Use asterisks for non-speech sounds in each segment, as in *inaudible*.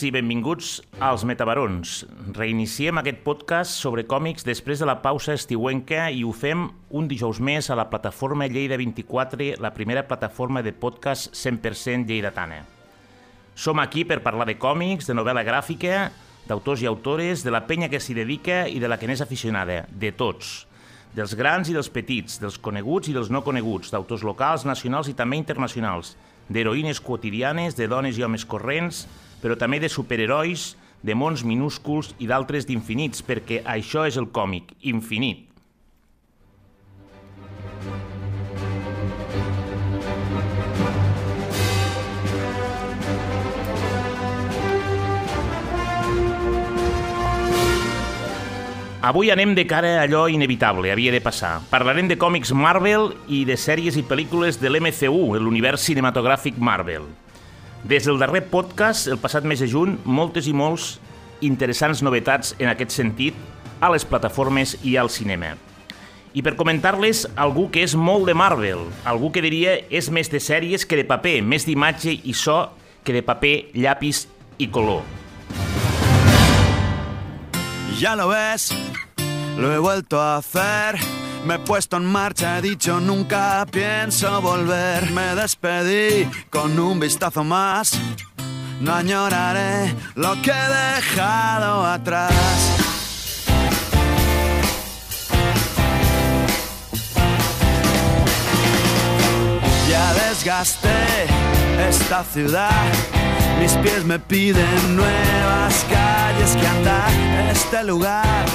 I benvinguts als Metabarons. Reiniciem aquest podcast sobre còmics després de la pausa estiuenca i ho fem un dijous més a la plataforma Lleida 24, la primera plataforma de podcast 100% lleidatana. Som aquí per parlar de còmics, de novel·la gràfica, d'autors i autores, de la penya que s'hi dedica i de la que n'és aficionada, de tots. Dels grans i dels petits, dels coneguts i dels no coneguts, d'autors locals, nacionals i també internacionals, d'heroïnes quotidianes, de dones i homes corrents, però també de superherois, de mons minúsculs i d'altres d'infinits, perquè això és el còmic, infinit. Avui anem de cara a allò inevitable, havia de passar. Parlarem de còmics Marvel i de sèries i pel·lícules de l'MCU, l'univers cinematogràfic Marvel. Des del darrer podcast, el passat mes de juny, moltes i molts interessants novetats en aquest sentit a les plataformes i al cinema. I per comentar-les, algú que és molt de Marvel, algú que diria és més de sèries que de paper, més d'imatge i so que de paper, llapis i color. Ya lo ves, lo he vuelto a hacer. Me he puesto en marcha, he dicho nunca pienso volver. Me despedí con un vistazo más. No añoraré lo que he dejado atrás. Ya desgasté esta ciudad. Mis pies me piden nuevas calles que andar. Este lugar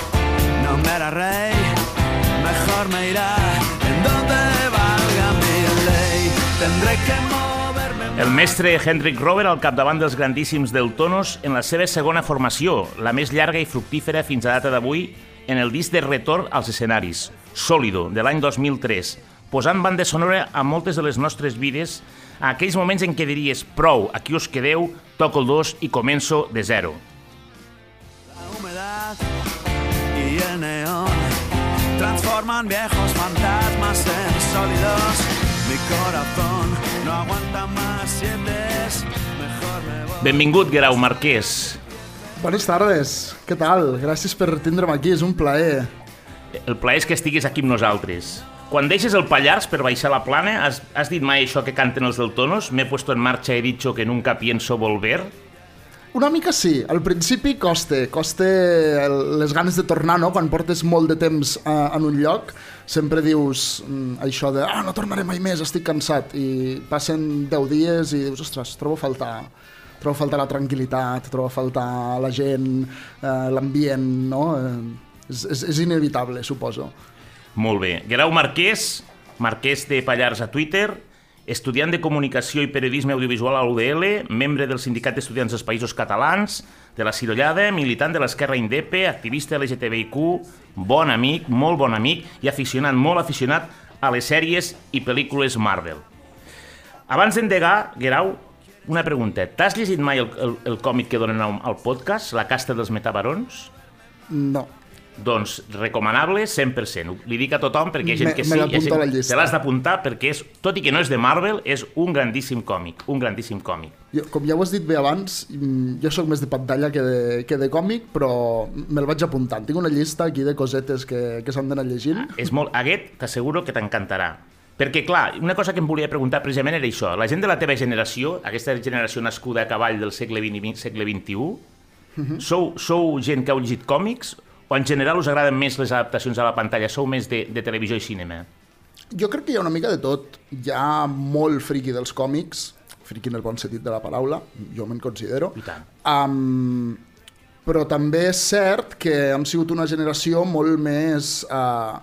no me hará rey. Mejor me irá en donde valga mi ley. Tendré que moverme. El mestre Henrik Rober al capdavant dels grandíssims del Tonos en la seva segona formació, la més llarga i fructífera fins a data d'avui, en el disc de retorn als escenaris, Sólido, de l'any 2003, posant banda sonora a moltes de les nostres vides a aquells moments en què diries prou, aquí us quedeu, toco el dos i començo de zero. La humedad transforman viejos fantasmas en sólidos. Mi corazón no aguanta más sientes. Mejor me voy. Benvingut, Guerau Marquès. Bones tardes, què tal? Gràcies per tindre'm aquí, és un plaer. El plaer és que estiguis aquí amb nosaltres. Quan deixes el Pallars per baixar la plana, has, has dit mai això que canten els del Tonos? M'he puesto en marcha, he dicho que nunca pienso volver? Una mica sí, al principi costa, costa les ganes de tornar, no? Quan portes molt de temps eh, en un lloc, sempre dius mm, això de ah, no tornaré mai més, estic cansat, i passen 10 dies i dius, ostres, trobo a faltar trobo a faltar la tranquil·litat, trobo a faltar la gent, eh, l'ambient, no? Eh, és, és, és inevitable, suposo. Molt bé. Guerau Marquès, Marquès de Pallars a Twitter, estudiant de Comunicació i Periodisme Audiovisual a l'UDL, membre del Sindicat d'Estudiants dels Països Catalans, de la Cirollada, militant de l'Esquerra Indepe, activista LGTBIQ, bon amic, molt bon amic i aficionat, molt aficionat a les sèries i pel·lícules Marvel. Abans d'endegar, Guerau, una pregunta. T'has llegit mai el, el, el còmic que donen al, podcast, La casta dels metabarons? No. Doncs recomanable 100%. Li dic a tothom perquè hi ha gent Me- que sí, hi ha gent la te l'has d'apuntar perquè és, tot i que no és de Marvel, és un grandíssim còmic, un grandíssim còmic. Jo, com ja ho has dit bé abans, mm, jo sóc més de pantalla que de, que de còmic, però me'l vaig apuntant. Tinc una llista aquí de cosetes que, que s'han d'anar llegint. És molt... Aquest t'asseguro que t'encantarà. Perquè, clar, una cosa que em volia preguntar precisament era això. La gent de la teva generació, aquesta generació nascuda a cavall del segle XX i segle XXI, Mhm. sou, sou gent que heu llegit còmics o en general us agraden més les adaptacions a la pantalla? Sou més de, de televisió i cinema? Jo crec que hi ha una mica de tot. Hi ha molt friqui dels còmics, friqui en el bon sentit de la paraula, jo me'n considero. I tant. Um, però també és cert que hem sigut una generació molt més uh,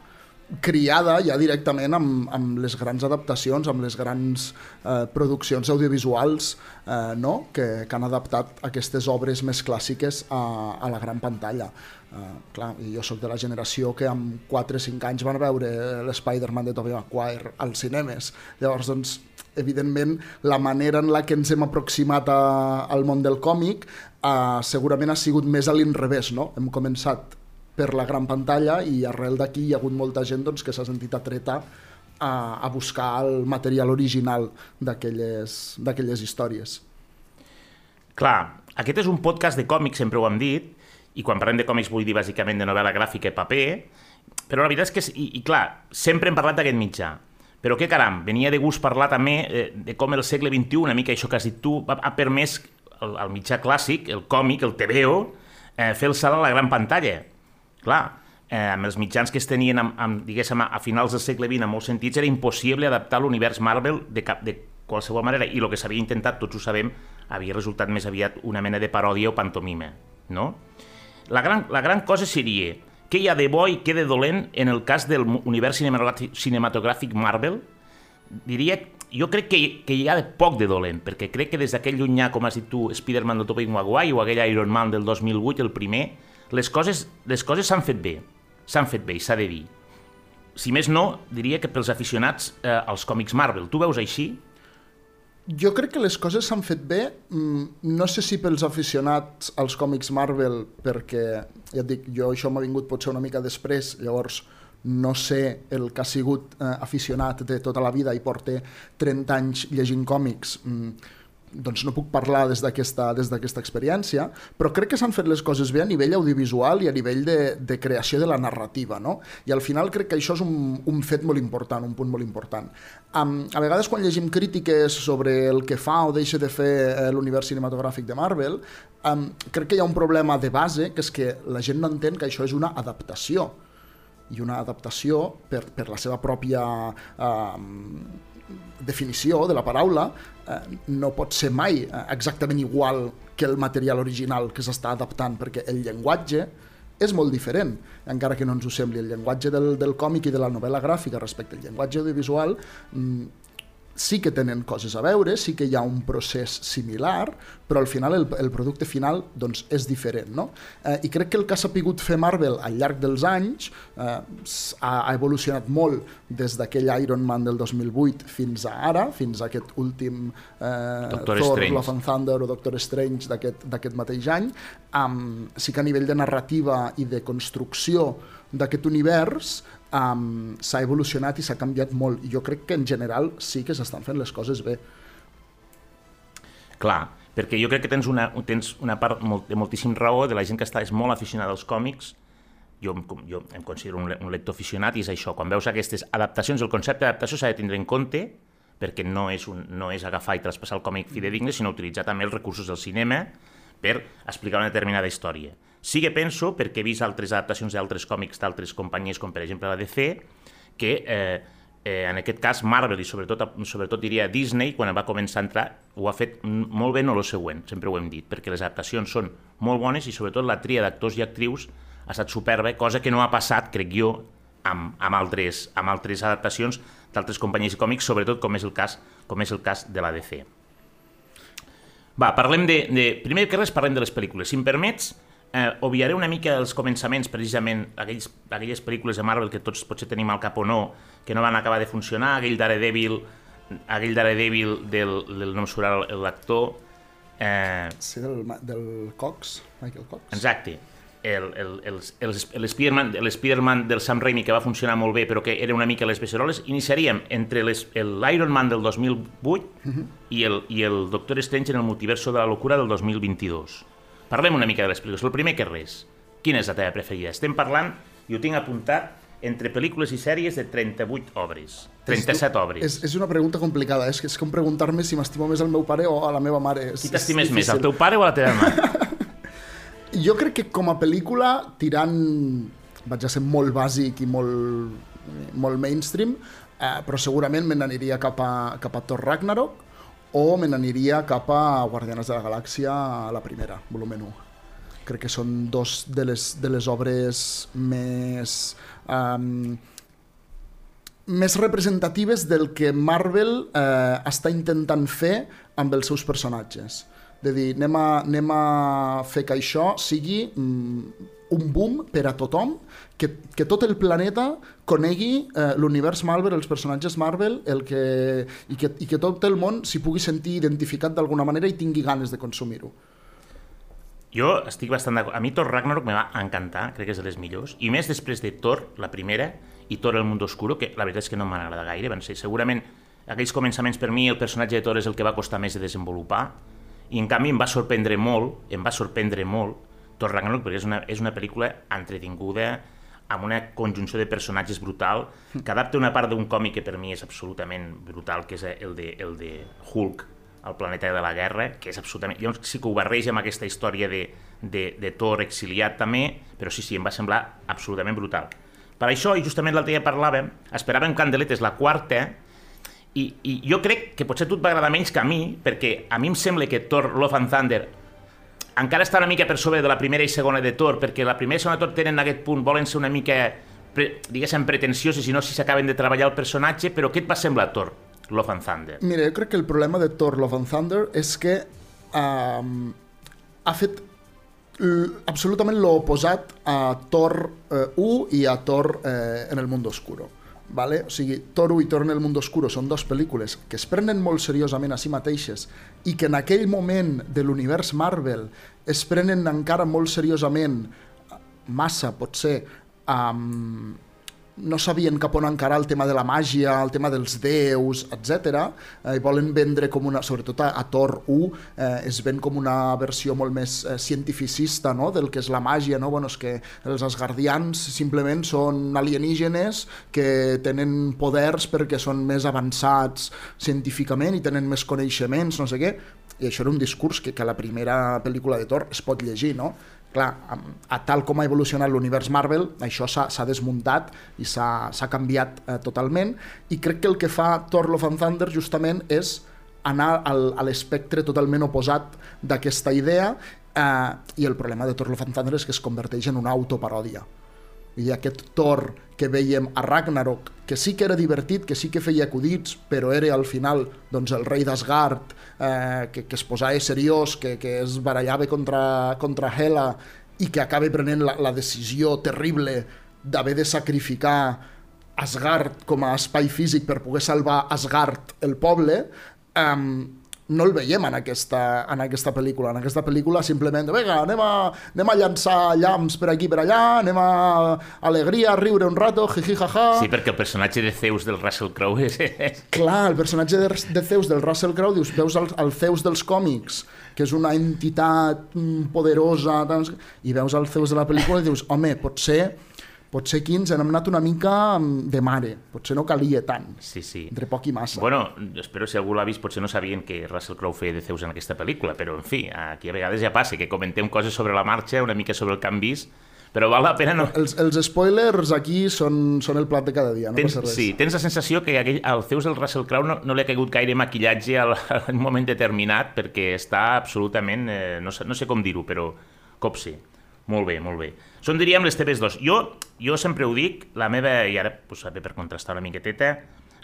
criada ja directament amb, amb les grans adaptacions, amb les grans uh, produccions audiovisuals uh, no? que, que han adaptat aquestes obres més clàssiques a, a la gran pantalla. Uh, clar, jo sóc de la generació que amb 4 o 5 anys van veure l'Spider-Man de Tobey Maguire als cinemes. Llavors, doncs, evidentment, la manera en la que ens hem aproximat a, al món del còmic uh, segurament ha sigut més a l'inrevés, no? Hem començat per la gran pantalla i arrel d'aquí hi ha hagut molta gent doncs, que s'ha sentit atreta a, a buscar el material original d'aquelles històries. Clar, aquest és un podcast de còmics, sempre ho hem dit, i quan parlem de còmics vull dir bàsicament de novel·la gràfica i paper, però la veritat és que, i, i clar, sempre hem parlat d'aquest mitjà, però què caram, venia de gust parlar també eh, de com el segle XXI, una mica això que has dit tu, ha, permès el, el mitjà clàssic, el còmic, el TVO, eh, fer el salt a la gran pantalla. Clar, eh, amb els mitjans que es tenien, amb, amb, diguéssim, a finals del segle XX, en molts sentits, era impossible adaptar l'univers Marvel de, cap, de qualsevol manera, i el que s'havia intentat, tots ho sabem, havia resultat més aviat una mena de paròdia o pantomima, no? La gran, la gran cosa seria què hi ha de bo i què de dolent en el cas del univers cinematogràfic, Marvel? Diria, jo crec que, que hi ha de poc de dolent, perquè crec que des d'aquell llunyà, com has dit tu, Spider-Man del Tobey Maguire o aquell Iron Man del 2008, el primer, les coses les coses s'han fet bé, s'han fet bé, s'ha de dir. Si més no, diria que pels aficionats eh, als còmics Marvel. Tu veus així? Jo crec que les coses s'han fet bé, mm, no sé si pels aficionats als còmics Marvel, perquè, ja et dic, jo això m'ha vingut potser una mica després, llavors no sé el que ha sigut eh, aficionat de tota la vida i porta 30 anys llegint còmics, mm, doncs no puc parlar des d'aquesta experiència, però crec que s'han fet les coses bé a nivell audiovisual i a nivell de, de creació de la narrativa, no? I al final crec que això és un, un fet molt important, un punt molt important. Um, a vegades quan llegim crítiques sobre el que fa o deixa de fer eh, l'univers cinematogràfic de Marvel, um, crec que hi ha un problema de base, que és que la gent no entén que això és una adaptació i una adaptació per, per la seva pròpia eh, definició de la paraula no pot ser mai eh, exactament igual que el material original que s'està adaptant, perquè el llenguatge és molt diferent, encara que no ens ho sembli. El llenguatge del, del còmic i de la novel·la gràfica respecte al llenguatge audiovisual mm, sí que tenen coses a veure, sí que hi ha un procés similar, però al final el, el producte final doncs, és diferent. No? Eh, I crec que el que ha sapigut fer Marvel al llarg dels anys eh, ha, ha evolucionat molt des d'aquell Iron Man del 2008 fins a ara, fins a aquest últim eh, Thor, Strange. Love and Thunder o Doctor Strange d'aquest mateix any. Um, sí que a nivell de narrativa i de construcció d'aquest univers um, s'ha evolucionat i s'ha canviat molt. I jo crec que en general sí que s'estan fent les coses bé. Clar, perquè jo crec que tens una, tens una part molt, de moltíssim raó de la gent que està és molt aficionada als còmics, jo, jo em considero un, un lector aficionat i és això, quan veus aquestes adaptacions, el concepte d'adaptació s'ha de tindre en compte perquè no és, un, no és agafar i traspassar el còmic fidedigne, sinó utilitzar també els recursos del cinema per explicar una determinada història. Sí que penso, perquè he vist altres adaptacions d'altres còmics d'altres companyies, com per exemple la DC, que eh, eh, en aquest cas Marvel i sobretot, sobretot diria Disney, quan va començar a entrar, ho ha fet molt bé, no el següent, sempre ho hem dit, perquè les adaptacions són molt bones i sobretot la tria d'actors i actrius ha estat superba, cosa que no ha passat, crec jo, amb, amb, altres, amb altres adaptacions d'altres companyies i còmics, sobretot com és el cas, com és el cas de la DC. Va, parlem de, de... Primer que res parlem de les pel·lícules. Si em permets, eh, obviaré una mica els començaments, precisament, aquells, aquelles pel·lícules de Marvel que tots potser tenim al cap o no, que no van acabar de funcionar, aquell Daredevil, aquell Daredevil del, del no em l'actor... Eh... Sí, del, del Cox, Michael Cox. Exacte. El, el, el, el, Spider-Man Spider del Sam Raimi, que va funcionar molt bé, però que era una mica les beceroles, iniciaríem entre l'Iron Man del 2008 uh -huh. i, el, i el Doctor Strange en el multiverso de la locura del 2022 Parlem una mica de les pel·lícules. El primer que res, quina és la teva preferida? Estem parlant, i ho tinc apuntat, entre pel·lícules i sèries de 38 obres. 37 obres. És, és una pregunta complicada, és, és com preguntar-me si m'estimo més el meu pare o a la meva mare. És, Qui t'estimes més, el teu pare o la teva mare? *laughs* jo crec que com a pel·lícula, tirant... Vaig a ser molt bàsic i molt, molt mainstream, eh, però segurament me n'aniria cap, a, cap a Thor Ragnarok, o me n'aniria cap a Guardianes de la Galàxia la primera, volum 1. Crec que són dos de les, de les obres més... Um, més representatives del que Marvel eh, està intentant fer amb els seus personatges. De dir, anem a, anem a fer que això sigui mm, un boom per a tothom, que, que tot el planeta conegui eh, l'univers Marvel, els personatges Marvel, el que, i, que, i que tot el món s'hi pugui sentir identificat d'alguna manera i tingui ganes de consumir-ho. Jo estic bastant d'acord. A mi Thor Ragnarok me va encantar, crec que és de les millors, i més després de Thor, la primera, i Thor el Mundo Oscuro, que la veritat és que no m'ha agradat gaire, van ser segurament aquells començaments per mi el personatge de Thor és el que va costar més de desenvolupar, I en canvi em va sorprendre molt, em va sorprendre molt Thor Ragnarok perquè és una, és una pel·lícula entretinguda, amb una conjunció de personatges brutal, que adapta una part d'un còmic que per mi és absolutament brutal, que és el de, el de Hulk, el planeta de la guerra, que és absolutament... Llavors sí que ho barreja amb aquesta història de, de, de Thor exiliat també, però sí, sí, em va semblar absolutament brutal. Per això, i justament l'altre dia parlàvem, esperàvem Candeletes la quarta, i, i jo crec que potser a tu et va agradar menys que a mi, perquè a mi em sembla que Thor Love and Thunder encara està una mica per sobre de la primera i segona de Thor, perquè la primera i segona de Thor tenen aquest punt, volen ser una mica, pre, diguéssim, pretensiosos, i no si s'acaben de treballar el personatge, però què et va semblar Thor, Love and Thunder? Mira, jo crec que el problema de Thor Love and Thunder és que um, ha fet absolutament l'oposat a Thor eh, 1 i a Thor eh, en el Mundo Oscuro. Vale? O sigui, Thor 1 i Thor en el Mundo Oscuro són dues pel·lícules que es prenen molt seriosament a si mateixes i que en aquell moment de l'univers Marvel es prenen encara molt seriosament massa, potser, amb, no sabien cap on encarar el tema de la màgia, el tema dels déus, etc. Eh, i volen vendre com una, sobretot a, a Thor 1, eh, es ven com una versió molt més eh, cientificista no? del que és la màgia, no? bueno, és que els asgardians simplement són alienígenes que tenen poders perquè són més avançats científicament i tenen més coneixements, no sé què, i això era un discurs que, que a la primera pel·lícula de Thor es pot llegir, no? Clar, a tal com ha evolucionat l'univers Marvel, això s'ha desmuntat i s'ha canviat eh, totalment, i crec que el que fa Thor Love and Thunder justament és anar al, a l'espectre totalment oposat d'aquesta idea eh, i el problema de Thor Love and Thunder és que es converteix en una autoparòdia. I aquest Thor que veiem a Ragnarok, que sí que era divertit, que sí que feia acudits, però era al final doncs, el rei d'Asgard, eh, que, que es posava seriós, que, que es barallava contra, contra Hela i que acaba prenent la, la decisió terrible d'haver de sacrificar Asgard com a espai físic per poder salvar Asgard, el poble, eh, no el veiem en aquesta, en aquesta pel·lícula. En aquesta pel·lícula simplement, vinga, anem a, anem a llançar llamps per aquí per allà, anem a alegria, a riure un rato, jiji, jaja... Sí, perquè el personatge de Zeus del Russell Crowe és... Clar, el personatge de, de Zeus del Russell Crowe, dius, veus el, el Zeus dels còmics, que és una entitat mm, poderosa, i veus el Zeus de la pel·lícula i dius, home, potser potser aquí ens hem anat una mica mm, de mare, potser no calia tant, sí, sí. entre poc i massa. Bueno, espero si algú l'ha vist, potser no sabien que Russell Crowe feia de Zeus en aquesta pel·lícula, però en fi, aquí a vegades ja passa que comentem coses sobre la marxa, una mica sobre el que han vist, però val la pena no... Els, els spoilers aquí són, són el plat de cada dia, no tens, passa res. Sí, tens la sensació que aquell, al Zeus del Russell Crowe no, no li ha caigut gaire maquillatge al, *laughs* un moment determinat perquè està absolutament, eh, no, sé, no sé com dir-ho, però copsi. Molt bé, molt bé. Són, diríem, les teves dos. Jo, jo sempre ho dic, la meva, i ara pues, per contrastar una miqueteta,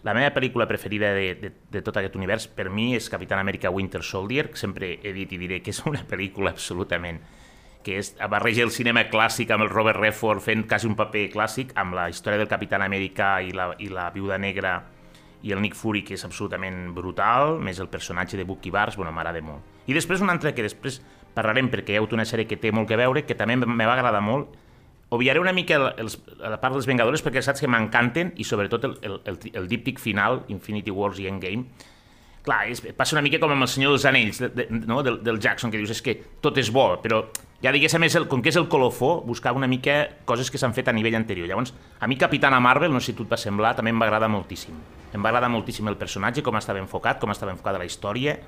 la meva pel·lícula preferida de, de, de tot aquest univers per mi és Capitán Amèrica Winter Soldier, que sempre he dit i diré que és una pel·lícula absolutament que és, barreja el cinema clàssic amb el Robert Redford fent quasi un paper clàssic, amb la història del Capitán Amèrica i la, i la viuda negra i el Nick Fury, que és absolutament brutal, més el personatge de Bucky Barnes, bueno, m'agrada molt. I després una altra que després parlarem perquè hi ha hagut una sèrie que té molt que veure, que també me va agradar molt. Obviaré una mica el, els, la part dels Vengadores perquè saps que m'encanten i sobretot el, el, el, el díptic final, Infinity Wars i Endgame, clar, és, passa una mica com amb el Senyor dels Anells de, de, no? del, del Jackson, que dius és que tot és bo, però ja diguéssim, és el, com que és el colofó, buscar una mica coses que s'han fet a nivell anterior. Llavors, a mi Capitana Marvel, no sé si tu et va semblar, també em va agradar moltíssim. Em va agradar moltíssim el personatge, com estava enfocat, com estava enfocada la història,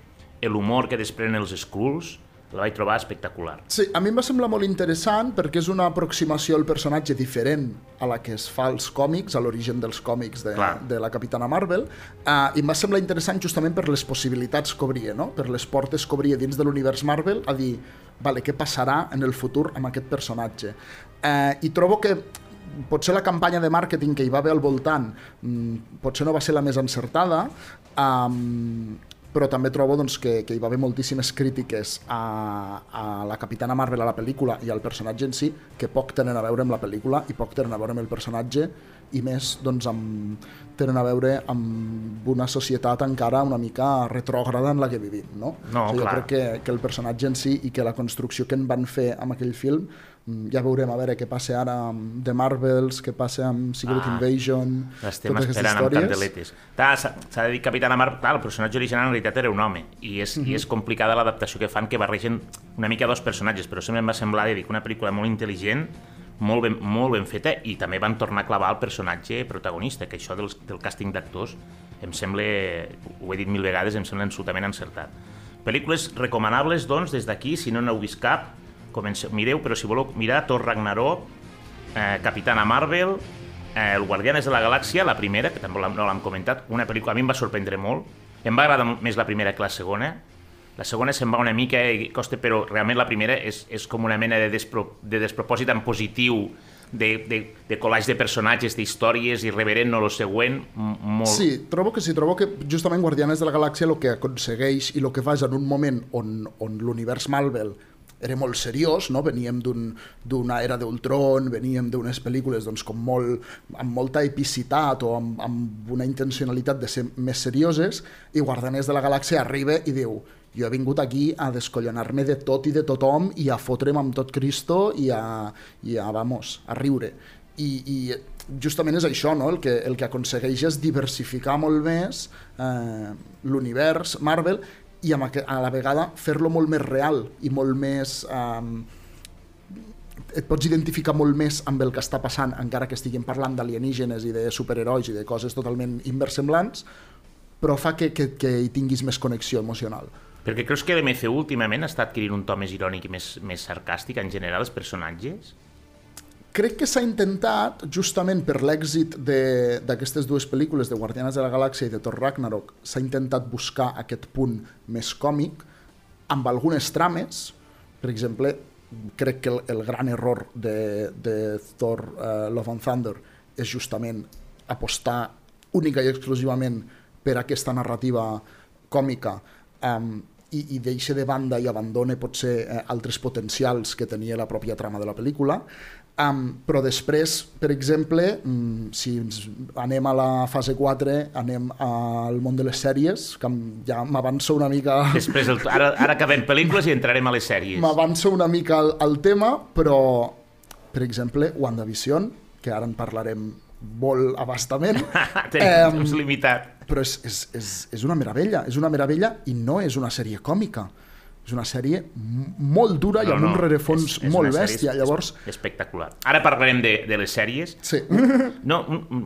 l'humor que desprenen els Skrulls, la vaig trobar espectacular. Sí, a mi em va semblar molt interessant perquè és una aproximació al personatge diferent a la que es fa als còmics, a l'origen dels còmics de, Clar. de la Capitana Marvel, uh, i em va semblar interessant justament per les possibilitats que obria, no? per les portes que obria dins de l'univers Marvel, a dir, vale, què passarà en el futur amb aquest personatge. Uh, I trobo que potser la campanya de màrqueting que hi va haver al voltant mm, potser no va ser la més encertada, um, però també trobo doncs, que, que hi va haver moltíssimes crítiques a, a la Capitana Marvel, a la pel·lícula i al personatge en si, que poc tenen a veure amb la pel·lícula i poc tenen a veure amb el personatge i més doncs, amb, tenen a veure amb una societat encara una mica retrògrada en la que vivim. No? No, o sigui, jo clar. crec que, que el personatge en si i que la construcció que en van fer amb aquell film Ja veurem a veure què passa ara amb The Marvels, què passa amb Secret Ah, Invasion, L'estem totes aquestes esperant amb històries. S'ha de dir Capitana Marvel, clar, el personatge original en realitat era un home i és, Mhm. i és complicada l'adaptació que fan que barregen una mica dos personatges, però sempre em va semblar dir que una pel·lícula molt intel·ligent, molt ben, molt ben feta i també van tornar a clavar el personatge protagonista, que això del, del càsting d'actors em sembla, ho he dit mil vegades, em sembla absolutament encertat. Pel·lícules recomanables, doncs, des d'aquí, si no n'heu vist cap, comenceu, mireu, però si voleu mirar Thor Ragnarok, eh, Capitana Marvel, eh, El Guardianes de la Galàxia, la primera, que també no l'hem comentat, una pel·lícula a mi em va sorprendre molt. Em va agradar més la primera que la segona. La segona se'n va una mica, i costa, però realment la primera és, és com una mena de, despro, de despropòsit en positiu, de, de, de collage de personatges, d'històries, irreverent, no lo següent, molt... Sí, trobo que sí, trobo que justament Guardianes de la Galàxia el que aconsegueix i el que fa és en un moment on, on l'univers Marvel era molt seriós, no? veníem d'un- d'una era d'Ultron, veníem d'unes pel·lícules doncs, com molt, amb molta epicitat o amb, amb una intencionalitat de ser més serioses, i Guardianes de la Galàxia arriba i diu jo he vingut aquí a descollonar-me de tot i de tothom i a fotre'm amb tot Cristo i a, i a vamos, a riure. I, i justament és això, no? el, que, el que aconsegueix és diversificar molt més eh, l'univers Marvel i amb, a la vegada fer-lo molt més real i molt més... Eh, et pots identificar molt més amb el que està passant, encara que estiguem parlant d'alienígenes i de superherois i de coses totalment inversemblants, però fa que, que, que hi tinguis més connexió emocional. Perquè creus que l'MCU últimament està adquirint un to més irònic i més, més sarcàstic en general, els personatges? Crec que s'ha intentat, justament per l'èxit d'aquestes dues pel·lícules, de Guardianes de la Galàxia i de Thor Ragnarok, s'ha intentat buscar aquest punt més còmic, amb algunes trames, per exemple, crec que el, el gran error de, de Thor uh, Love and Thunder és justament apostar única i exclusivament per aquesta narrativa còmica um, i, i deixa de banda i abandona potser eh, altres potencials que tenia la pròpia trama de la pel·lícula um, però després, per exemple um, si anem a la fase 4 anem al món de les sèries que ja m'avanço una mica Després, el, ara, ara acabem pel·lícules i entrarem a les sèries. m'avanço una mica al, al tema però, per exemple, WandaVision que ara en parlarem molt abastament *laughs* Tenim temps limitat. però és, és, és, és una meravella, és una meravella i no és una sèrie còmica. És una sèrie molt dura i amb un rerefons és- és molt bèstia. Llavors, Espectacular. Ara parlarem de, de les sèries. sí, No,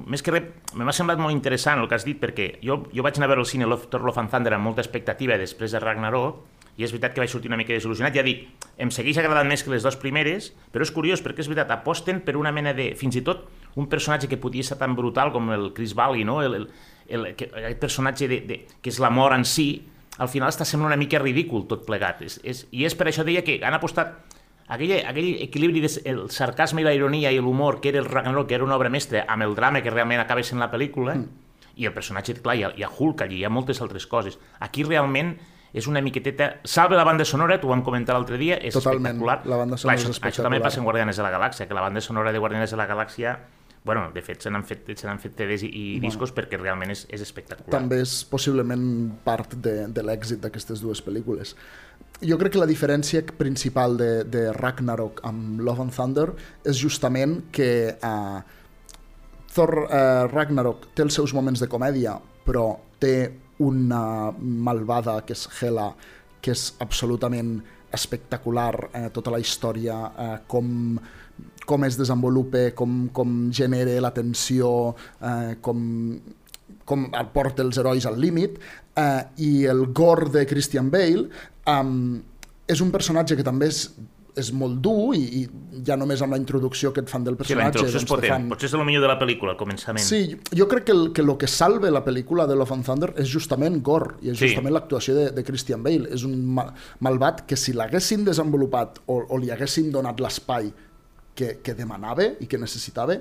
més que res, m'ha semblat molt interessant el que has dit, perquè jo, jo vaig anar a veure el cine Love, Thor Love and Thunder amb molta expectativa després de Ragnarok, i és veritat que vaig sortir una mica desil·lusionat. Ja dic, em segueix agradant més que les dues primeres, però és curiós perquè és veritat, aposten per una mena de... Fins i tot un personatge que podia ser tan brutal com el Chris Valley, no? el, el, el, que, aquest personatge de, de, que és la mort en si, al final està semblant una mica ridícul tot plegat. És, és, I és per això deia que han apostat aquell, aquell equilibri del el sarcasme i la ironia i l'humor que era el Ragnarok, que era una obra mestra, amb el drama que realment acaba sent la pel·lícula, mm. i el personatge, clar, hi ha, hi ha Hulk allí, hi ha moltes altres coses. Aquí realment és una miqueteta... Salve la banda sonora, t'ho vam comentar l'altre dia, és Totalment, espectacular. la banda sonora Clar, és això, Això espectacular. també passa en Guardianes de la Galàxia, que la banda sonora de Guardianes de la Galàxia bueno, de fet, se n'han fet, se fet CDs i, i discos perquè realment és, és espectacular. també és possiblement part de, de l'èxit d'aquestes dues pel·lícules. Jo crec que la diferència principal de, de Ragnarok amb Love and Thunder és justament que uh, Thor uh, Ragnarok té els seus moments de comèdia, però té una malvada que és Hela, que és absolutament espectacular, eh, tota la història, eh, com, com es desenvolupa, com, com genera la tensió, eh, com, com porta els herois al límit, eh, i el gore de Christian Bale um, és un personatge que també és, és molt dur i, i ja només amb la introducció que et fan del Sí, la personatge introducció és doncs, te potent. fan, Potser és el millor de la pel·lícula, al començament. Sí, jo crec que el que, lo que salve la pel·lícula de Love and Thunder és justament gore, i és Sí. justament l'actuació de, de Christian Bale. És un ma malvat que si l'haguessin desenvolupat o, o li haguessin donat l'espai que, que demanava i que necessitava,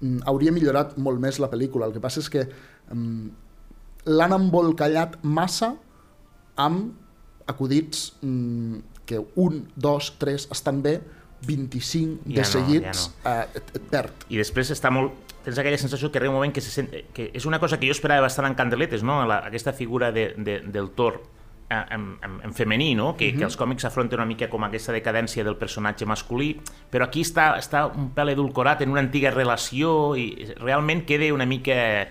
mm, hauria millorat molt més la pel·lícula. El que passa és que mm, l'han embolcallat massa amb acudits mm, que un, dos, tres estan bé, 25 Ja de no, seguits ja eh, et, et perd. I després està molt... Tens aquella sensació que arriba un moment que se sent... Que és una cosa que jo esperava bastant en Candeletes, no? La, aquesta figura de, de, del Thor en, en, en femení, no? que, uh -huh. que els còmics afronten una mica com aquesta decadència del personatge masculí, però aquí està, està un pèl edulcorat en una antiga relació i realment queda una mica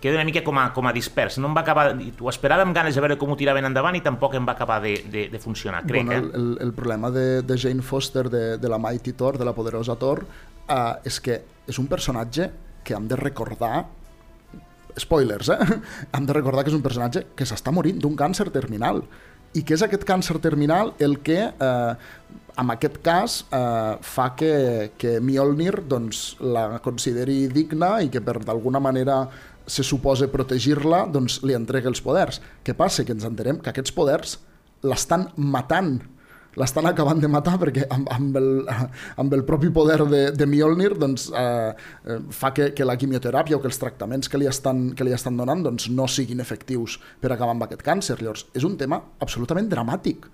queda una mica com a, com a dispers. No em va acabar... Ho esperava amb ganes de veure com ho tiraven endavant i tampoc em va acabar de, de, de funcionar, crec. Bueno, eh? el, el problema de, de Jane Foster, de, de la Mighty Thor, de la poderosa Thor, uh, és que és un personatge que hem de recordar spoilers, eh? *laughs* hem de recordar que és un personatge que s'està morint d'un càncer terminal i que és aquest càncer terminal el que, eh, en aquest cas, eh, fa que, que Mjolnir doncs, la consideri digna i que per d'alguna manera se suposa protegir-la, doncs li entrega els poders. Què passa? Que ens entenem que aquests poders l'estan matant l'estan acabant de matar perquè amb, amb, el, amb el propi poder de, de Mjolnir doncs, eh, eh, fa que, que la quimioteràpia o que els tractaments que li estan, que li estan donant doncs, no siguin efectius per acabar amb aquest càncer. Llavors, és un tema absolutament dramàtic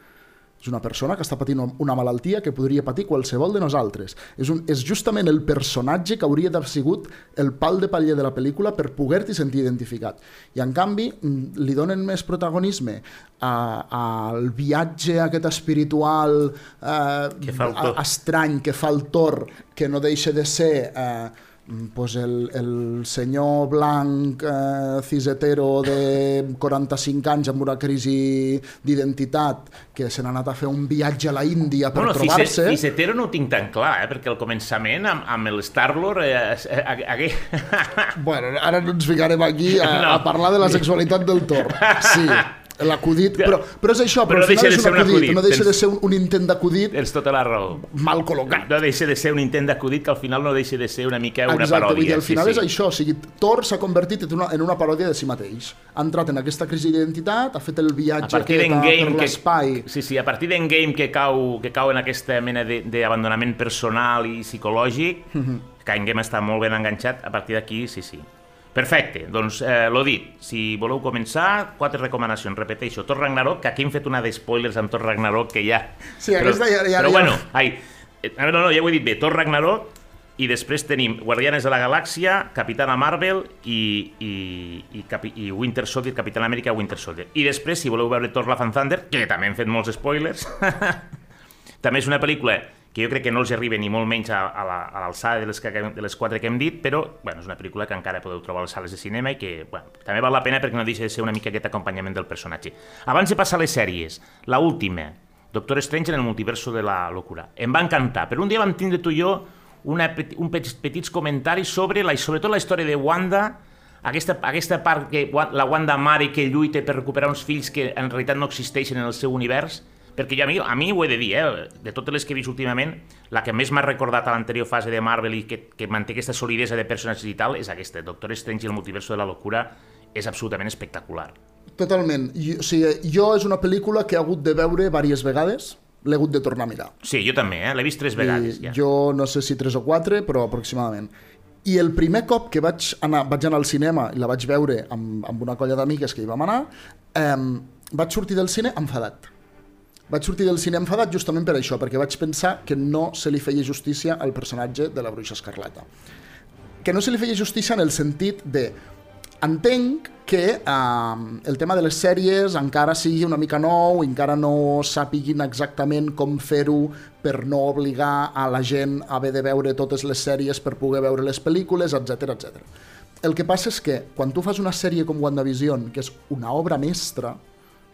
és una persona que està patint una malaltia que podria patir qualsevol de nosaltres. És, un, és justament el personatge que hauria d'haver sigut el pal de paller de la pel·lícula per poder-t'hi sentir identificat. I en canvi mm, li donen més protagonisme al viatge aquest espiritual eh, que fa estrany que fa el Thor, que no deixa de ser... Eh, pues el, el senyor blanc eh, cisetero de 45 anys amb una crisi d'identitat que se n'ha anat a fer un viatge a la Índia per bueno, trobar-se... Cisetero no ho tinc tan clar, eh, perquè al començament amb, amb el Star-Lord... Eh, eh, bueno, ara no ens ficarem aquí a, *laughs* no. a parlar de la sexualitat del Thor. Sí, *laughs* L'acudit, però, però és això, però, però no deixa de ser un acudit, acudit, no deixa tens, de ser un, un intent d'acudit tens tota la raó. mal col·locat. No deixa de ser un intent d'acudit que al final no deixa de ser una mica una Exacte, paròdia. Exacte, al final sí, és sí. això, o sigui, Thor s'ha convertit en una, en una paròdia de si mateix. Ha entrat en aquesta crisi d'identitat, ha fet el viatge que per l'espai. Sí, sí, a partir d'Endgame que cau, que cau en aquesta mena d'abandonament personal i psicològic, mm -hmm. que Endgame està molt ben enganxat, a partir d'aquí, sí, sí. Perfecte, doncs eh, l'ho dit, si voleu començar, quatre recomanacions, repeteixo, Thor Ragnarok, que aquí hem fet una de spoilers amb Thor Ragnarok, que ja... Sí, però, aquesta ja... ja però ja... bueno, ai, eh, no, no, ja ho he dit bé, Thor Ragnarok, i després tenim Guardianes de la Galàxia, Capitana Marvel i, i, i, Capi, i Winter Soldier, Capitán Amèrica Winter Soldier. I després, si voleu veure Thor Love and Thunder, que també hem fet molts spoilers, *laughs* també és una pel·lícula que jo crec que no els arriba ni molt menys a, a l'alçada de, les que, de les quatre que hem dit, però bueno, és una pel·lícula que encara podeu trobar a les sales de cinema i que bueno, també val la pena perquè no deixa de ser una mica aquest acompanyament del personatge. Abans de passar a les sèries, la última, Doctor Strange en el multiverso de la locura. Em va encantar, però un dia vam tindre tu i jo una, un petits comentaris sobre, la, sobretot la història de Wanda, aquesta, aquesta part que la Wanda mare que lluita per recuperar uns fills que en realitat no existeixen en el seu univers, perquè jo, a, mi, a mi ho he de dir, eh? de totes les que he vist últimament, la que més m'ha recordat a l'anterior fase de Marvel i que, que manté aquesta solidesa de personatges i tal és aquesta, Doctor Strange i el multiverso de la locura és absolutament espectacular. Totalment. Jo, o sigui, jo és una pel·lícula que he hagut de veure diverses vegades, l'he hagut de tornar a mirar. Sí, jo també, eh? l'he vist tres vegades. I ja. Jo no sé si tres o quatre, però aproximadament. I el primer cop que vaig anar, vaig anar al cinema i la vaig veure amb, amb una colla d'amigues que hi vam anar, eh, vaig sortir del cine enfadat vaig sortir del cine enfadat justament per això, perquè vaig pensar que no se li feia justícia al personatge de la bruixa escarlata. Que no se li feia justícia en el sentit de entenc que eh, el tema de les sèries encara sigui una mica nou, encara no sàpiguin exactament com fer-ho per no obligar a la gent a haver de veure totes les sèries per poder veure les pel·lícules, etc etc. El que passa és que quan tu fas una sèrie com WandaVision, que és una obra mestra,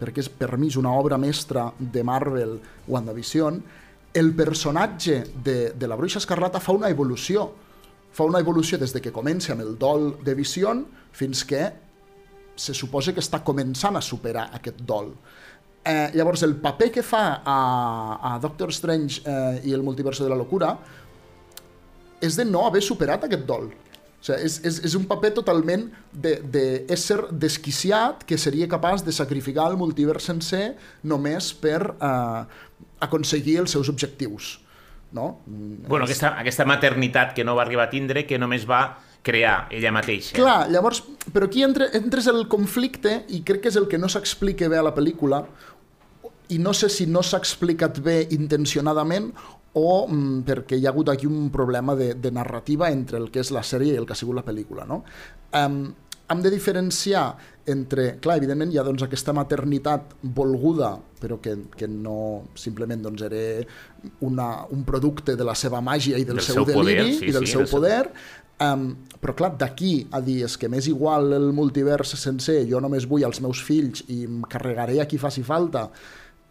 perquè és per mi és una obra mestra de Marvel WandaVision, el personatge de, de la Bruixa Escarlata fa una evolució. Fa una evolució des de que comença amb el dol de Vision fins que se suposa que està començant a superar aquest dol. Eh, llavors, el paper que fa a, a Doctor Strange eh, i el multiverso de la locura és de no haver superat aquest dol. O sigui, és, és, és un paper totalment d'ésser de, de desquiciat que seria capaç de sacrificar el multivers sencer només per eh, aconseguir els seus objectius. No? Bueno, aquesta, aquesta maternitat que no va arribar a tindre, que només va crear ella mateixa. Clar, llavors, però aquí entra, entres el conflicte i crec que és el que no s'explica bé a la pel·lícula i no sé si no s'ha explicat bé intencionadament o mm, perquè hi ha hagut aquí un problema de, de narrativa entre el que és la sèrie i el que ha sigut la pel·lícula. No? Um, hem de diferenciar entre... Clar, evidentment hi ha doncs, aquesta maternitat volguda, però que, que no simplement doncs, era una, un producte de la seva màgia i del, Del seu, seu poder, deliri sí, i del sí, seu del seu- poder, um, però clar, d'aquí a dir és que m'és igual el multivers sencer, jo només vull els meus fills i em carregaré a qui faci falta,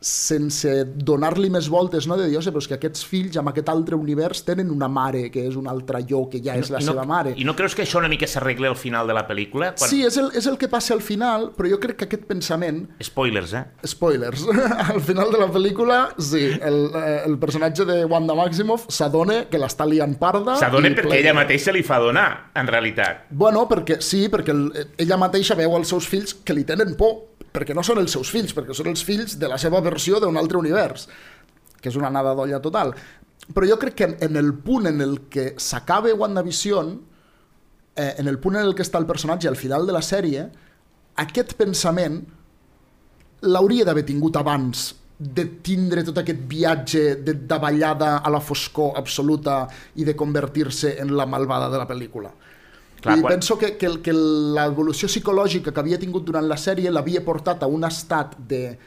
sense donar-li més voltes, no? de dir, "Ose, però és que aquests fills amb aquest altre univers tenen una mare que és un altre jo, que ja és la I no, seva mare. I no creus que això una mica s'arregla al final de la pel·lícula? Quan... Sí, és el, és el que passa al final, però jo crec que aquest pensament Spoilers, eh? Spoilers. *laughs* Al final de la pel·lícula, sí, el, eh, el personatge de Wanda Maximoff s'adona que l'està liant parda. S'adona perquè ple- ella mateixa li fa donar, en realitat. Bueno, perquè sí, perquè el, ella mateixa veu als seus fills que li tenen por, perquè no són els seus fills, perquè són els fills de la seva versió d'un altre univers, que és una nada d'olla total. Però jo crec que en el punt en el que s'acaba WandaVision, eh, en el punt en el que està el personatge al final de la sèrie, aquest pensament l'hauria d'haver tingut abans de tindre tot aquest viatge de davallada a la foscor absoluta i de convertir-se en la malvada de la pel·lícula. Clar, I quan- penso que, que, que l'evolució psicològica que havia tingut durant la sèrie l'havia portat a un estat de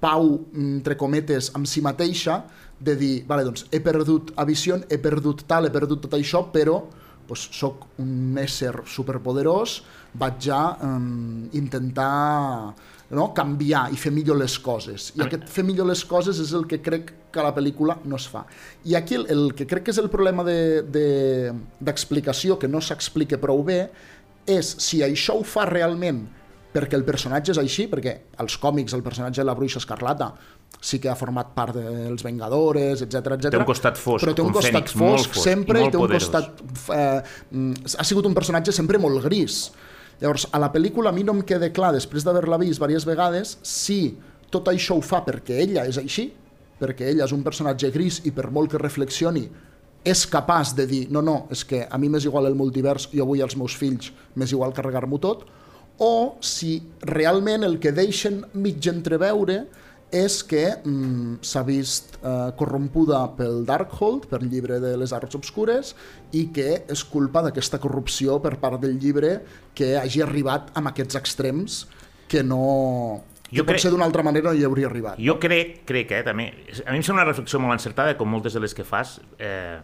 pau, entre cometes, amb si mateixa, de dir, vale, doncs he perdut a Vision, he perdut tal, he perdut tot això, però doncs, soc un ésser superpoderós, vaig ja um, intentar no, canviar i fer millor les coses. I aquest fer millor les coses és el que crec que la pel·lícula no es fa. I aquí el, el que crec que és el problema de- de- d'explicació, de, que no s'explica prou bé, és si això ho fa realment perquè el personatge és així, perquè als còmics el personatge de la Bruixa Escarlata sí que ha format part dels Vengadores, etc etc. Té un costat fosc, però té un un costat fosc, fosc sempre i i té un poderós. costat... Eh, mm, ha sigut un personatge sempre molt gris. Llavors, a la pel·lícula a mi no em queda clar, després d'haver-la vist diverses vegades, si tot això ho fa perquè ella és així, perquè ella és un personatge gris i per molt que reflexioni és capaç de dir, no, no, és que a mi m'és igual el multivers, jo vull els meus fills, m'és igual carregar-m'ho tot, o si realment el que deixen mig entreveure és que mm, s'ha vist eh, corrompuda pel Darkhold, per llibre de les arts obscures, i que és culpa d'aquesta corrupció per part del llibre que hagi arribat amb aquests extrems que no... Jo que crec- potser d'una altra manera no hi hauria arribat. Jo crec, crec, eh, també, a mi em sembla una reflexió molt encertada, com moltes de les que fas, eh,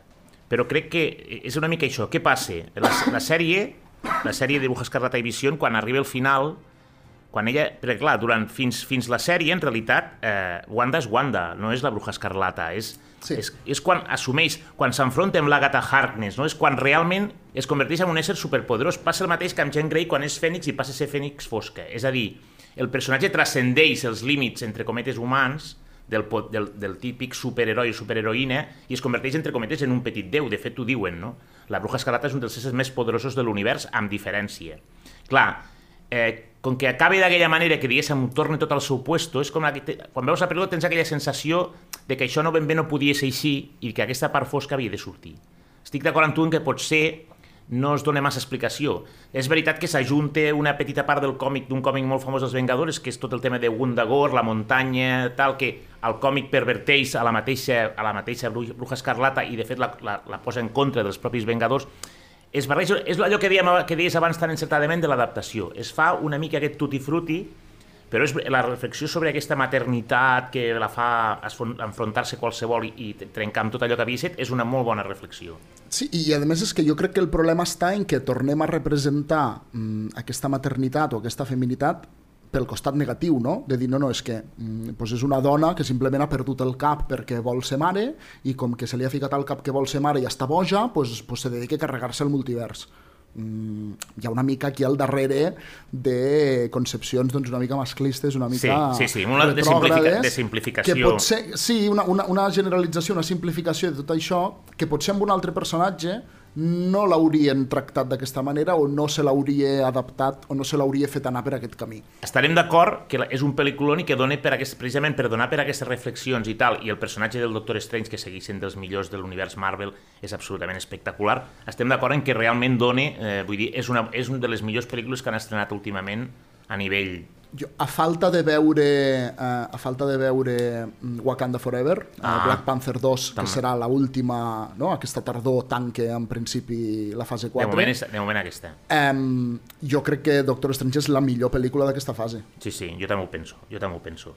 però crec que és una mica això. Què passa? La, la sèrie, la sèrie de Bruja Escarlata i Vision, quan arriba al final, quan ella, perquè clar, durant, fins, fins la sèrie, en realitat, eh, Wanda és Wanda, no és la Bruja Escarlata, és, Sí. és, és quan assumeix, quan s'enfronta amb l'Agatha Harkness, no? és quan realment es converteix en un ésser superpoderós. Passa el mateix que amb Jean Grey quan és Fènix i passa a ser Fènix fosca. És a dir, el personatge transcendeix els límits, entre cometes, humans, del, del, del típic superheroi o superheroïna i es converteix, entre cometes, en un petit déu. De fet, ho diuen, no? La Bruja Escarlata és un dels éssers més poderosos de l'univers, amb diferència. Clar, eh, com que acabi d'aquella manera que, diguéssim, torni tot al seu puesto, és com que te... quan veus la pel·lícula tens aquella sensació de que això no ben bé no podia ser així i que aquesta part fosca havia de sortir. Estic d'acord amb tu en que potser no es dona massa explicació. És veritat que s'ajunta una petita part del còmic, d'un còmic molt famós dels Vengadores, que és tot el tema de Wundagore, la muntanya, tal, que el còmic perverteix a la mateixa, a la mateixa Bru- Bruja Escarlata i, de fet, la, la, la posa en contra dels propis Vengadors. Es barreja, és allò que, dèiem, que deies abans tan encertadament de l'adaptació. Es fa una mica aquest tutti-frutti, però és la reflexió sobre aquesta maternitat que la fa enfrontar-se qualsevol i, i trencar amb tot allò que havia set és una molt bona reflexió. Sí, i a més és que jo crec que el problema està en que tornem a representar mm, aquesta maternitat o aquesta feminitat pel costat negatiu, no? De dir, no, no, és que doncs és una dona que simplement ha perdut el cap perquè vol ser mare i com que se li ha ficat al cap que vol ser mare i està boja, doncs, doncs se dedica a carregar-se el multivers. Mm, hi ha una mica aquí al darrere de concepcions doncs, una mica masclistes, una mica Sí, sí, sí, una de simplifica- de simplificació. Que pot ser, sí, una, una, una generalització, una simplificació de tot això, que potser amb un altre personatge no l'haurien tractat d'aquesta manera o no se l'hauria adaptat o no se l'hauria fet anar per aquest camí. Estarem d'acord que és un pel·lículon i que dona per aquest, precisament per donar per aquestes reflexions i tal, i el personatge del Doctor Strange, que segueix sent dels millors de l'univers Marvel, és absolutament espectacular. Estem d'acord en que realment dona, eh, vull dir, és una, és una de les millors pel·lícules que han estrenat últimament a nivell jo, a falta de veure uh, a falta de veure mm, Wakanda Forever, ah, Ah. Black Panther 2, que També. serà la última, no? aquesta tardor tanque en principi la fase De 4. moment, és, de moment aquesta. Um, jo crec que Doctor Strange és la millor pel·lícula d'aquesta fase. Sí, sí, jo també ho penso, jo també ho penso.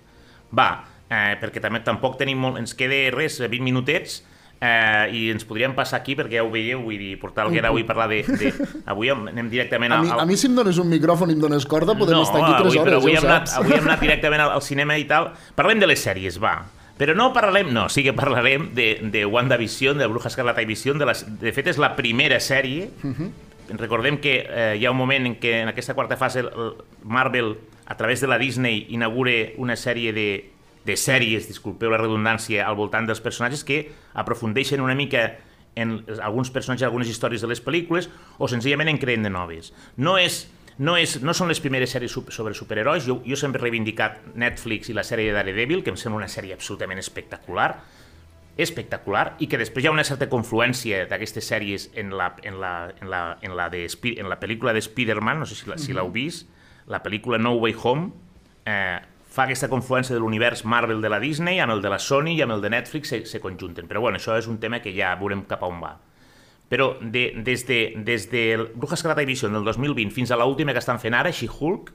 Va, eh, perquè també tampoc tenim molt... Ens queda res, 20 minutets, eh, i ens podríem passar aquí perquè ja ho veieu, vull dir, portar el que era avui parlar de... de *laughs* avui anem directament A al... mi, a mi si em dones un micròfon i em dones corda podem no, estar aquí 3 avui, hores, però avui ja hem, anat, avui hem anat *laughs* directament al, al cinema i tal. Parlem de les sèries, va. Però no parlarem, no, sí que parlarem de, de WandaVision, de Bruja Escarlata i Vision, de, la, de fet és la primera sèrie. Mhm. Recordem que eh, hi ha un moment en què en aquesta quarta fase el- el Marvel, a través de la Disney, inaugura una sèrie de, de sèries, disculpeu la redundància, al voltant dels personatges que aprofundeixen una mica en alguns personatges, algunes històries de les pel·lícules, o senzillament en creen de noves. No és no, és, no són les primeres sèries sobre superherois. Jo, jo sempre he reivindicat Netflix i la sèrie de Daredevil, que em sembla una sèrie absolutament espectacular, espectacular, i que després hi ha una certa confluència d'aquestes sèries en la, en la, en la, en la, de, en la pel·lícula de Spider-Man, no sé si la- si l'heu vist, la pel·lícula No Way Home, eh, fa aquesta confluència de l'univers Marvel de la Disney amb el de la Sony i amb el de Netflix se, se conjunten. Però bueno, això és un tema que ja veurem cap a on va. Però de, des, de, des de Bruja Escarlata i Vision del 2020 fins a l'última que estan fent ara, She-Hulk,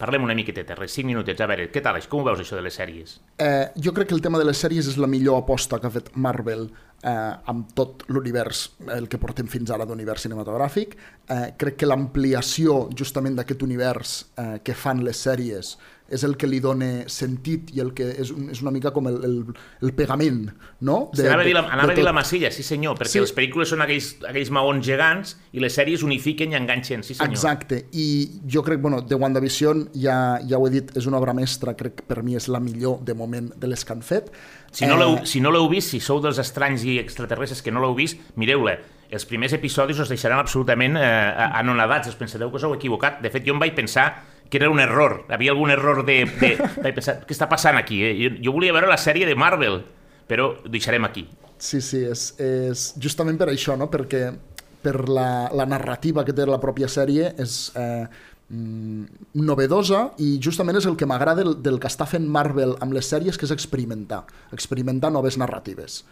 parlem una miqueteta, res, 5 minutets. A veure, què tal? Com ho veus, això de les sèries? Eh, jo crec que el tema de les sèries és la millor aposta que ha fet Marvel eh, amb tot l'univers, el que portem fins ara d'univers cinematogràfic. Eh, crec que l'ampliació justament d'aquest univers eh, que fan les sèries és el que li dona sentit i el que és, un, és una mica com el, el, el pegament, no? De, anava a dir la, anava a dir la masilla, sí senyor, perquè Sí. sí. les pel·lícules són aquells, aquells maons gegants i les sèries unifiquen i enganxen, sí senyor. Exacte, i jo crec, bueno, de WandaVision, ja, ja ho he dit, és una obra mestra, crec que per mi és la millor de moment de les que han fet. Si no Eh, l'heu si no vist, si sou dels estranys i extraterrestres que no l'heu vist, mireu-la. Els primers episodis us deixaran absolutament eh, anonadats, us pensareu que us heu equivocat. De fet, jo em vaig pensar que era un error, havia algun error de... de vaig pensar, què està passant aquí? Eh? Jo, jo volia veure la sèrie de Marvel, però ho deixarem aquí. Sí, sí, és, és justament per això, no? perquè per la, la narrativa que té la pròpia sèrie és eh, mm, novedosa i justament és el que m'agrada del, del que està fent Marvel amb les sèries, que és experimentar, experimentar noves narratives.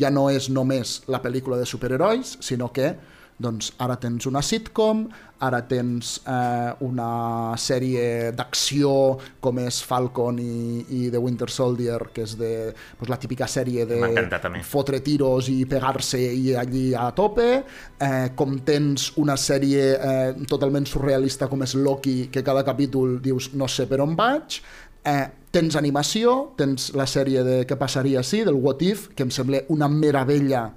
Ja no és només la pel·lícula de superherois, sinó que doncs ara tens una sitcom, ara tens eh, una sèrie d'acció com és Falcon i, i The Winter Soldier, que és de, doncs, la típica sèrie de fotre tiros i pegar-se i allí a tope, eh, com tens una sèrie eh, totalment surrealista com és Loki, que cada capítol dius no sé per on vaig, eh, tens animació, tens la sèrie de Què passaria si, del What If, que em sembla una meravella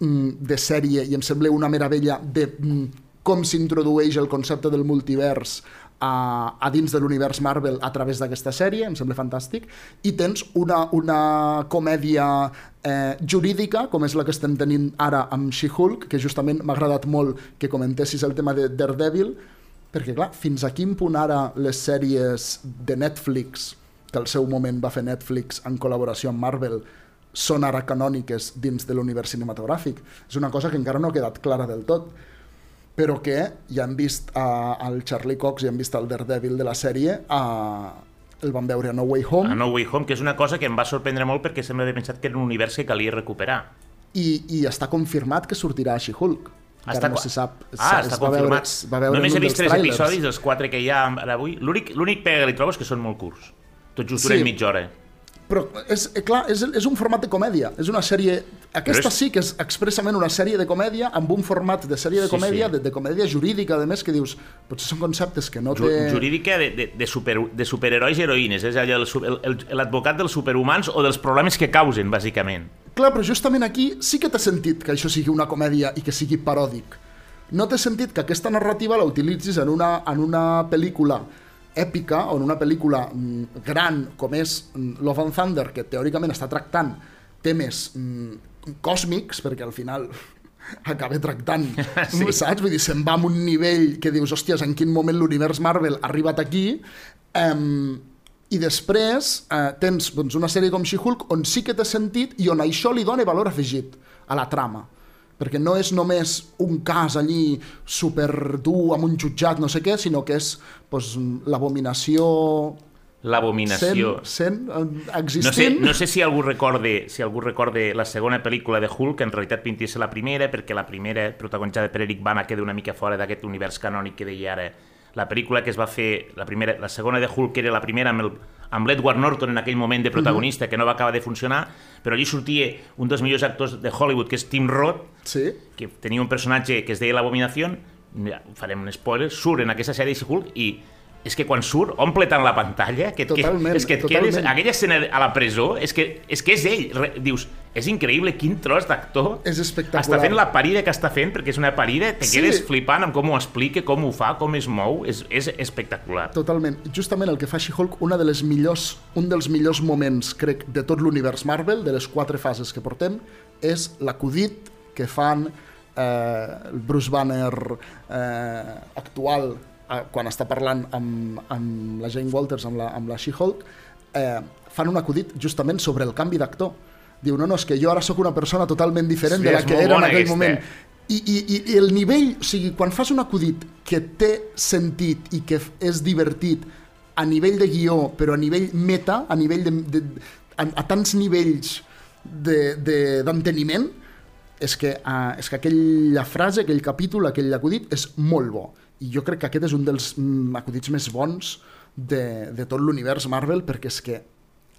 de sèrie i em sembla una meravella de mm, com s'introdueix el concepte del multivers a, a dins de l'univers Marvel a través d'aquesta sèrie, em sembla fantàstic, i tens una, una comèdia eh, jurídica, com és la que estem tenint ara amb She-Hulk, que justament m'ha agradat molt que comentessis el tema de Daredevil, perquè clar, fins a quin punt ara les sèries de Netflix, que al seu moment va fer Netflix en col·laboració amb Marvel, són ara canòniques dins de l'univers cinematogràfic. És una cosa que encara no ha quedat clara del tot però que ja han vist uh, el Charlie Cox i han vist el Daredevil de la sèrie uh, el van veure a No Way Home A No Way Home, que és una cosa que em va sorprendre molt perquè sempre havia pensat que era un univers que calia recuperar. i, i està confirmat que sortirà a She-Hulk Està no se sap Ah, es està veure, confirmat. es va veure Només he vist tres trailers. episodis dels quatre que hi ha avui. L'únic l'únic pega que li trobo és que són molt curts. Tot just duren Sí. mitja hora. Però és, eh, clar, és, és un format de comèdia és una sèrie, aquesta és- sí que és expressament una sèrie de comèdia amb un format de sèrie de Sí, comèdia, sí. De, de comèdia jurídica a més que dius, potser són conceptes que no Ju té... jurídica de, de, de, super, de superherois i heroïnes, és allò, l'advocat dels superhumans o dels problemes que causen, bàsicament. Clar, però justament aquí sí que té sentit que això sigui una comèdia i que sigui paròdic. No té sentit que aquesta narrativa la utilitzis en una, en una pel·lícula èpica o en una pel·lícula mm, gran com és mm, Love and Thunder, que teòricament està tractant temes mm, còsmics, perquè al final *laughs* acaba tractant, Sí. *laughs* sí. saps? Vull dir, se'n va a un nivell que dius, hòsties, en quin moment l'univers Marvel ha arribat aquí, um, i després eh, tens doncs, una sèrie com She-Hulk on sí que té sentit i on això li dona valor afegit a la trama. Perquè no és només un cas allí superdur amb un jutjat, no sé què, sinó que és pues, l'abominació L'abominació. sent, sent eh, No sé, no sé si algú recorde, si algú recorde la segona pel·lícula de Hulk, que en realitat pintia ser la primera, perquè la primera, protagonitzada per Eric Bana, queda una mica fora d'aquest univers canònic que deia ara. La pel·lícula que es va fer, la, primera, la segona de Hulk, que era la primera amb, el, amb l'Edward Norton en aquell moment de protagonista, que no va acabar de funcionar, però allí sortia un dels millors actors de Hollywood, que és Tim Roth, Sí, que tenia un personatge que es deia l'Abominació, ja, farem un spoiler, surt en aquesta sèrie de Hulk i és que quan surt omple tant la pantalla que, et que Totalment, és que et totalment. quedes, aquella escena a la presó és que és, que és ell, Re, dius és increïble quin tros d'actor És espectacular. està fent la parida que està fent perquè és una parida, te Sí. quedes flipant amb com ho explica, com ho fa, com es mou és, és espectacular totalment. Justament el que fa She-Hulk, una de les millors, un dels millors moments, crec, de tot l'univers Marvel, de les quatre fases que portem, és l'acudit que fan eh, el Bruce Banner eh, actual eh, quan està parlant amb, amb la Jane Walters, amb la, amb la She-Hulk, eh, fan un acudit justament sobre el canvi d'actor. Diu, no, no, és que jo ara sóc una persona totalment diferent Sí, de la que era en aquell aquesta. moment. I, i, I i el nivell, o sigui, quan fas un acudit que té sentit i que és divertit a nivell de guió, però a nivell meta, a nivell de, de, a, a tants nivells d'enteniment, de, d'enteniment, és que, uh, és que aquella frase, aquell capítol, aquell acudit és molt bo. I jo crec que aquest és un dels mm, acudits més bons de, de tot l'univers Marvel, perquè és que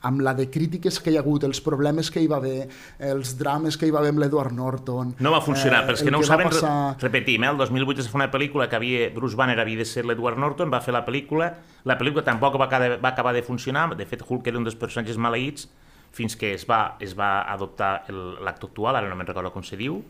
amb la de crítiques que hi ha hagut, els problemes que hi va haver, els drames que hi va haver amb l'Edward Norton... No va funcionar, eh, però és que el no ho va saben, Passar... repetim, eh? el 2008 es va fer una pel·lícula que havia, Bruce Banner havia de ser l'Edward Norton, va fer la pel·lícula, la pel·lícula tampoc va acabar, va acabar de funcionar, de fet Hulk era un dels personatges maleïts, fins que es va, es va adoptar el- l'actor actual, ara no me'n recordo com se diu,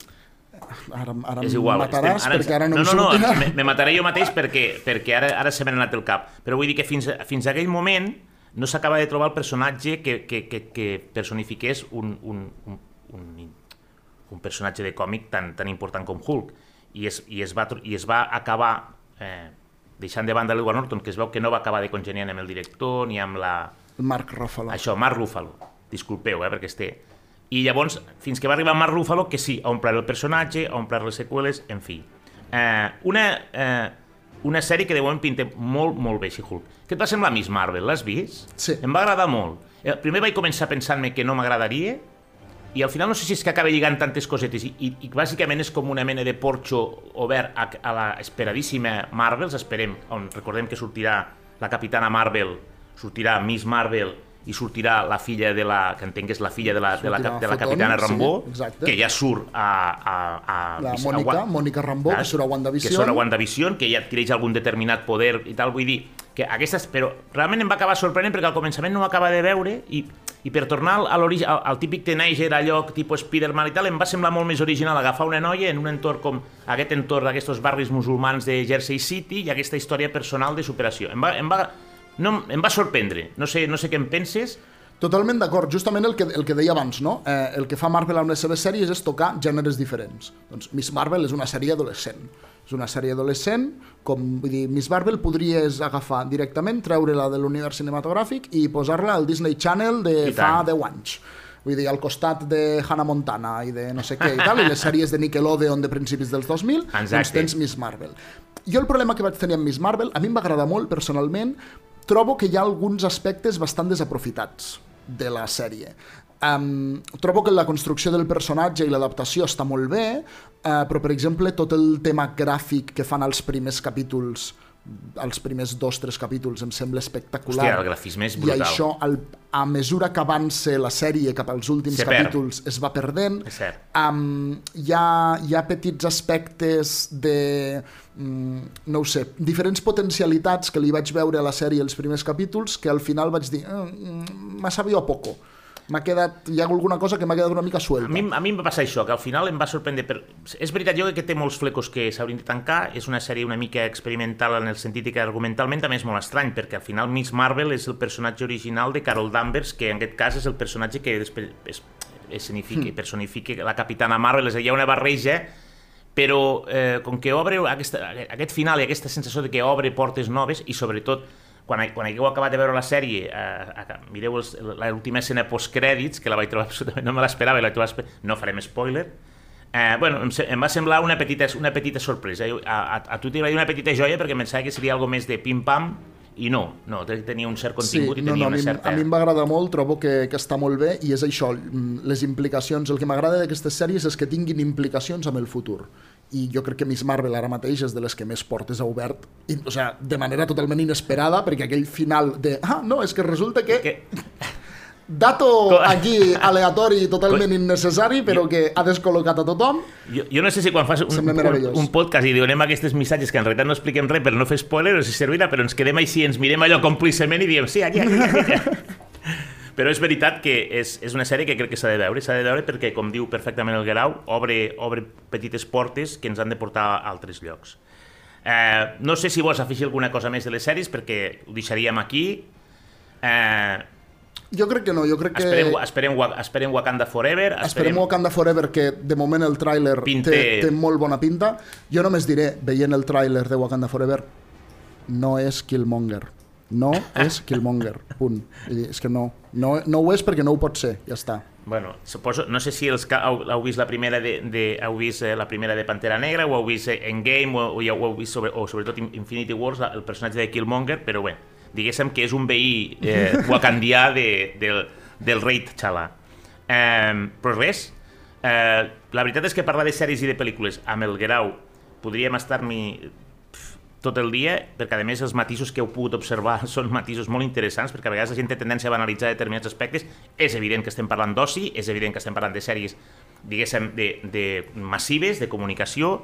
Ara, ara és igual. mataràs estem- perquè ara no, no, no, no, sortirà. me, me mataré jo mateix perquè, perquè ara, ara se m'ha anat el cap. Però vull dir que fins, fins a aquell moment no s'acaba de trobar el personatge que, que, que, que personifiqués un, un, un, un, un personatge de còmic tan, tan important com Hulk. I es, i es, va, i es va acabar eh, deixant de banda l'Edward Norton, que es veu que no va acabar de congeniar amb el director ni amb la, Marc Ruffalo. això, Mark Ruffalo. Disculpeu, eh, perquè es té. I llavors, fins que va arribar Mark Ruffalo, que sí, a omplir el personatge, a omplir les seqüeles, en fi. Eh, una, eh, una sèrie que de moment pinta molt, molt bé, She-Hulk. Què et va semblar Miss Marvel? L'has vist? Sí. Em va agradar molt. Eh, primer vaig començar pensant-me que no m'agradaria, i al final no sé si és que acaba lligant tantes cosetes i, i, i bàsicament és com una mena de porxo obert a, a la esperadíssima Marvels, esperem, on recordem que sortirà la Capitana Marvel, sortirà Miss Marvel i sortirà la filla de la, que entenc que és la filla de la, de la, Sortirà de la Capitana sí, Rambó, exacte. que ja surt a... a, a La a Mònica, Wa- Mònica Rambó, que surt a WandaVision. Que surt a WandaVision, que ja adquireix algun determinat poder i tal, vull dir, que aquestes... Però realment em va acabar sorprenent perquè al començament no ho acaba de veure i, i per tornar a l'origen, al, al típic teenager, allò tipus Spider-Man i tal, em va semblar molt més original agafar una noia en un entorn com aquest entorn d'aquests barris musulmans de Jersey City i aquesta història personal de superació. Em va, em va, no, em va sorprendre. No sé, no sé què en penses, Totalment d'acord, justament el que, el que deia abans, no? Eh, el que fa Marvel amb les seves sèries és tocar gèneres diferents. Doncs Miss Marvel és una sèrie adolescent. És una sèrie adolescent, com vull dir, Miss Marvel podries agafar directament, treure-la de l'univers cinematogràfic i posar-la al Disney Channel de I fa tant. 10 anys. Vull dir, al costat de Hannah Montana i de no sé què i tal, i les sèries de Nickelodeon de principis dels 2000, doncs Exacte. tens Miss Marvel. Jo el problema que vaig tenir amb Miss Marvel, a mi em va agradar molt personalment, trobo que hi ha alguns aspectes bastant desaprofitats de la sèrie. Um, trobo que la construcció del personatge i l'adaptació està molt bé, uh, però, per exemple, tot el tema gràfic que fan als primers capítols els primers dos, tres capítols em sembla espectacular. Hòstia, el grafisme és I brutal. això, al, a mesura que avança la sèrie cap als últims Se perd. capítols, es va perdent. És cert. Um, hi, ha, hi ha petits aspectes de, mm, no ho sé, diferents potencialitats que li vaig veure a la sèrie els primers capítols que al final vaig dir, mm, m'ha sabido a poco. M'ha quedat, hi ha alguna cosa que m'ha quedat una mica A suelta. mi, a mi em va passar això, que al final em va sorprendre. Per... És veritat, jo que té molts flecos que s'haurien de tancar, és una sèrie una mica experimental en el sentit que argumentalment també és molt estrany, perquè al final Miss Marvel és el personatge original de Carol Danvers, que en aquest cas és el personatge que després es, escenifica, personifica la Capitana Marvel, és a dir, hi ha una barreja però eh, com que obre aquesta, aquest final i aquesta sensació de que obre portes noves i sobretot quan, quan hagueu acabat de veure la sèrie eh, eh, mireu l'última escena postcrèdits que la vaig trobar *laughs* absolutament, no me l'esperava i la trobar no farem spoiler Eh, bueno, em, em va semblar una petita, una petita sorpresa. Jo- A, a, a tu t'hi va dir una petita joia perquè em pensava que seria algo més de pim-pam i no, no, te- tenia un cert contingut i no, tenia no, a, una mi, certa... a mi em va agradar molt, trobo que, que està molt bé i és això, mm, les implicacions. El que m'agrada d'aquestes sèries és que tinguin implicacions amb el futur. I jo crec que Miss Marvel ara mateix és de les que més portes ha obert, i, o sea, de manera totalment inesperada, perquè aquell final de, ah, no, és que resulta que... Que, *laughs* Dato aquí aleatori totalment innecessari, però que ha descol·locat a tothom. jo, jo no sé si quan fas un, un, un podcast i donem aquests missatges que en realitat no expliquem res per no fer spoiler o si servirà, però ens quedem així, ens mirem allò complícement i diem sí, allà, allà, allà. Però és veritat que és, és una sèrie que crec que s'ha de veure, s'ha de veure perquè, com diu perfectament el Guerau, obre, obre petites portes que ens han de portar a altres llocs. Eh, no sé si vols afegir alguna cosa més de les sèries perquè ho deixaríem aquí. Eh, Jo crec que no, jo crec que... esperem, esperem, esperem Wakanda Forever. Esperem Wakanda Forever, que de moment el tràiler Pinte- té, té molt bona pinta. Jo només diré, veient el tràiler de Wakanda Forever, no és Killmonger. No és Killmonger, punt. Vull dir, és que no, no, no ho és perquè no ho pot ser, ja està. Bueno, suposo, no sé si els que heu, heu vist la primera de, de, heu vist eh, la primera de Pantera Negra o heu vist eh, Endgame o, o, ja ho heu vist sobre, o sobretot In- Infinity Wars, el personatge de Killmonger, però bé, diguéssim que és un veí eh, *laughs* wakandià de, del, del rei T'Challa. Eh, però res, eh, la veritat és que parlar de sèries i de pel·lícules amb el Guerau podríem estar-m'hi tot el dia, perquè a més els matisos que heu pogut observar *laughs* són matisos molt interessants, perquè a vegades la gent té tendència a banalitzar determinats aspectes. És evident que estem parlant d'oci, és evident que estem parlant de sèries, diguéssim, de, de massives, de comunicació,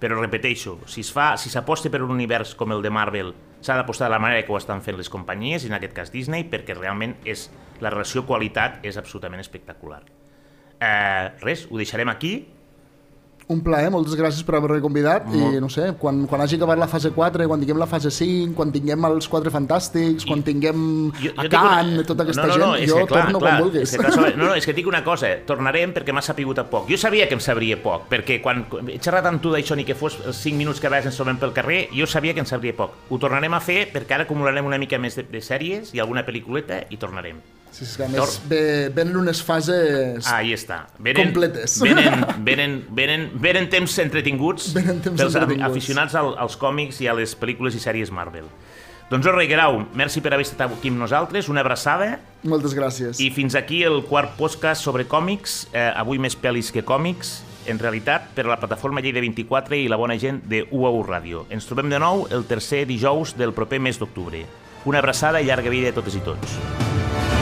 però repeteixo, si fa, si s'aposta per un univers com el de Marvel, s'ha d'apostar de la manera que ho estan fent les companyies, i en aquest cas Disney, perquè realment és, la relació qualitat és absolutament espectacular. Eh, res, ho deixarem aquí, Un plaer, moltes gràcies per haver-me convidat Molt. i no sé, quan, quan hagi acabat la fase 4, quan tinguem la fase 5, quan tinguem els 4 fantàstics, quan tinguem a dic Can, tota aquesta no, no, no, gent, jo que, clar, torno clar, quan vulguis. És que, clar, no, no, és que dic una cosa, tornarem perquè m'ha sapigut a poc. Jo sabia que em sabria poc, perquè quan he xerrat amb tu d'això ni que fos els 5 minuts que a vegades ens trobem pel carrer, jo sabia que em sabria poc. Ho tornarem a fer perquè ara acumularem una mica més de, de sèries i alguna pel·lículeta i tornarem. Sí, sí, a més ve, venen unes fases... Ah, ahí està. Venen, Completes. Venen, *laughs* venen, venen, venen temps entretinguts Venen temps pels entretinguts. aficionats al, als còmics i a les pel·lícules i sèries Marvel. Doncs Jorge Guerau, merci per haver estat aquí amb nosaltres, una abraçada Moltes gràcies. i fins aquí el quart podcast sobre còmics, eh, avui més pel·lis que còmics, en realitat per a la plataforma Lleida 24 i la bona gent de UAU Ràdio. Ens trobem de nou el tercer dijous del proper mes d'octubre. Una abraçada i llarga vida a totes i tots.